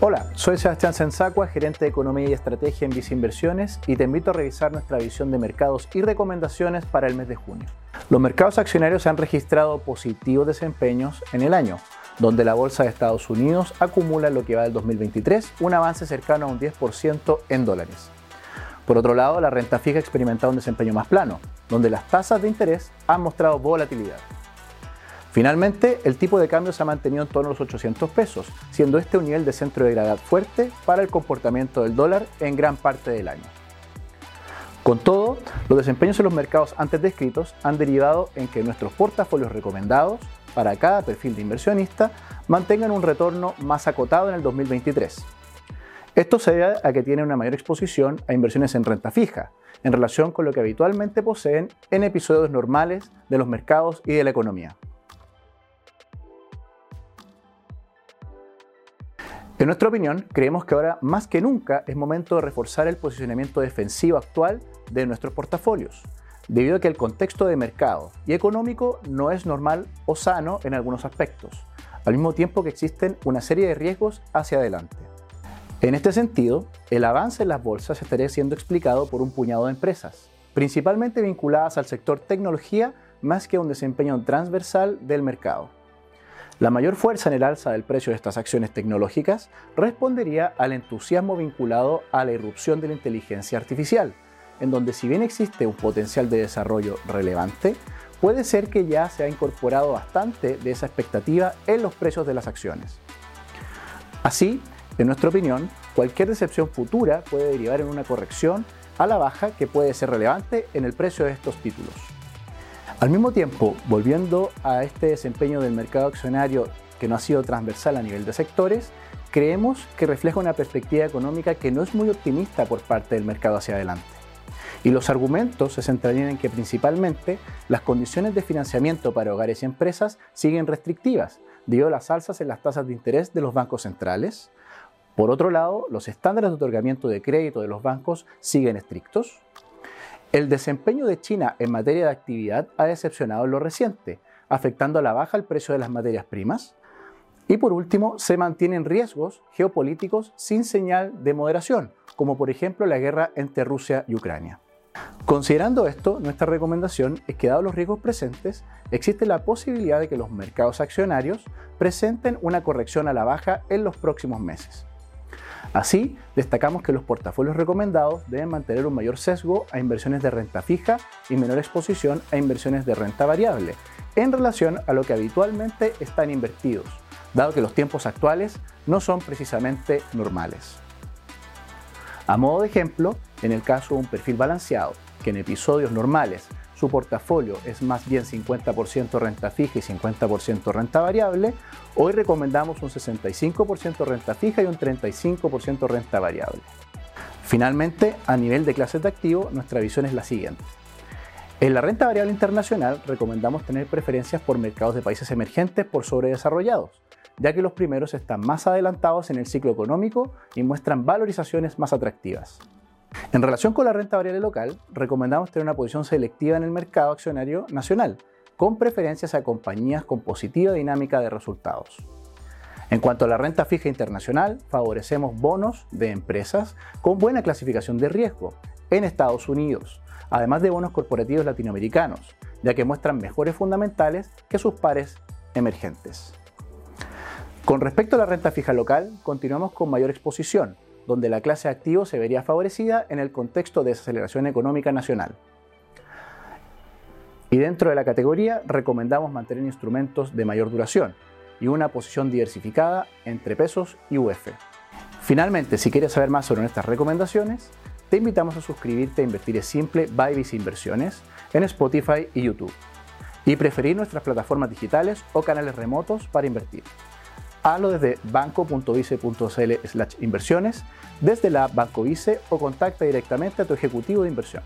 Hola, soy Sebastián Sensacua, gerente de Economía y Estrategia en Vice Inversiones y te invito a revisar nuestra visión de mercados y recomendaciones para el mes de junio. Los mercados accionarios han registrado positivos desempeños en el año, donde la Bolsa de Estados Unidos acumula en lo que va del 2023 un avance cercano a un 10% en dólares. Por otro lado, la renta fija ha experimentado un desempeño más plano, donde las tasas de interés han mostrado volatilidad. Finalmente, el tipo de cambio se ha mantenido en torno a los 800 pesos, siendo este un nivel de centro de gravedad fuerte para el comportamiento del dólar en gran parte del año. Con todo, los desempeños en los mercados antes descritos han derivado en que nuestros portafolios recomendados para cada perfil de inversionista mantengan un retorno más acotado en el 2023. Esto se debe a que tienen una mayor exposición a inversiones en renta fija, en relación con lo que habitualmente poseen en episodios normales de los mercados y de la economía. En nuestra opinión, creemos que ahora más que nunca es momento de reforzar el posicionamiento defensivo actual de nuestros portafolios, debido a que el contexto de mercado y económico no es normal o sano en algunos aspectos, al mismo tiempo que existen una serie de riesgos hacia adelante. En este sentido, el avance en las bolsas estaría siendo explicado por un puñado de empresas, principalmente vinculadas al sector tecnología más que a un desempeño transversal del mercado. La mayor fuerza en el alza del precio de estas acciones tecnológicas respondería al entusiasmo vinculado a la irrupción de la inteligencia artificial, en donde si bien existe un potencial de desarrollo relevante, puede ser que ya se ha incorporado bastante de esa expectativa en los precios de las acciones. Así, en nuestra opinión, cualquier decepción futura puede derivar en una corrección a la baja que puede ser relevante en el precio de estos títulos. Al mismo tiempo, volviendo a este desempeño del mercado accionario que no ha sido transversal a nivel de sectores, creemos que refleja una perspectiva económica que no es muy optimista por parte del mercado hacia adelante. Y los argumentos se centrarían en que principalmente las condiciones de financiamiento para hogares y empresas siguen restrictivas, debido a las alzas en las tasas de interés de los bancos centrales. Por otro lado, los estándares de otorgamiento de crédito de los bancos siguen estrictos. El desempeño de China en materia de actividad ha decepcionado en lo reciente, afectando a la baja el precio de las materias primas. Y por último, se mantienen riesgos geopolíticos sin señal de moderación, como por ejemplo la guerra entre Rusia y Ucrania. Considerando esto, nuestra recomendación es que, dados los riesgos presentes, existe la posibilidad de que los mercados accionarios presenten una corrección a la baja en los próximos meses. Así, destacamos que los portafolios recomendados deben mantener un mayor sesgo a inversiones de renta fija y menor exposición a inversiones de renta variable, en relación a lo que habitualmente están invertidos, dado que los tiempos actuales no son precisamente normales. A modo de ejemplo, en el caso de un perfil balanceado, que en episodios normales su portafolio es más bien 50% renta fija y 50% renta variable, hoy recomendamos un 65% renta fija y un 35% renta variable. Finalmente, a nivel de clases de activo, nuestra visión es la siguiente. En la renta variable internacional recomendamos tener preferencias por mercados de países emergentes por sobre desarrollados, ya que los primeros están más adelantados en el ciclo económico y muestran valorizaciones más atractivas. En relación con la renta variable local, recomendamos tener una posición selectiva en el mercado accionario nacional, con preferencias a compañías con positiva dinámica de resultados. En cuanto a la renta fija internacional, favorecemos bonos de empresas con buena clasificación de riesgo en Estados Unidos, además de bonos corporativos latinoamericanos, ya que muestran mejores fundamentales que sus pares emergentes. Con respecto a la renta fija local, continuamos con mayor exposición, donde la clase activo se vería favorecida en el contexto de desaceleración económica nacional. Y dentro de la categoría recomendamos mantener instrumentos de mayor duración y una posición diversificada entre pesos y UF. Finalmente, si quieres saber más sobre nuestras recomendaciones, te invitamos a suscribirte a Invertir es Simple by Inversiones en Spotify y YouTube y preferir nuestras plataformas digitales o canales remotos para invertir. Hazlo desde banco.vice.cl inversiones, desde la Banco Vice o contacta directamente a tu ejecutivo de inversión.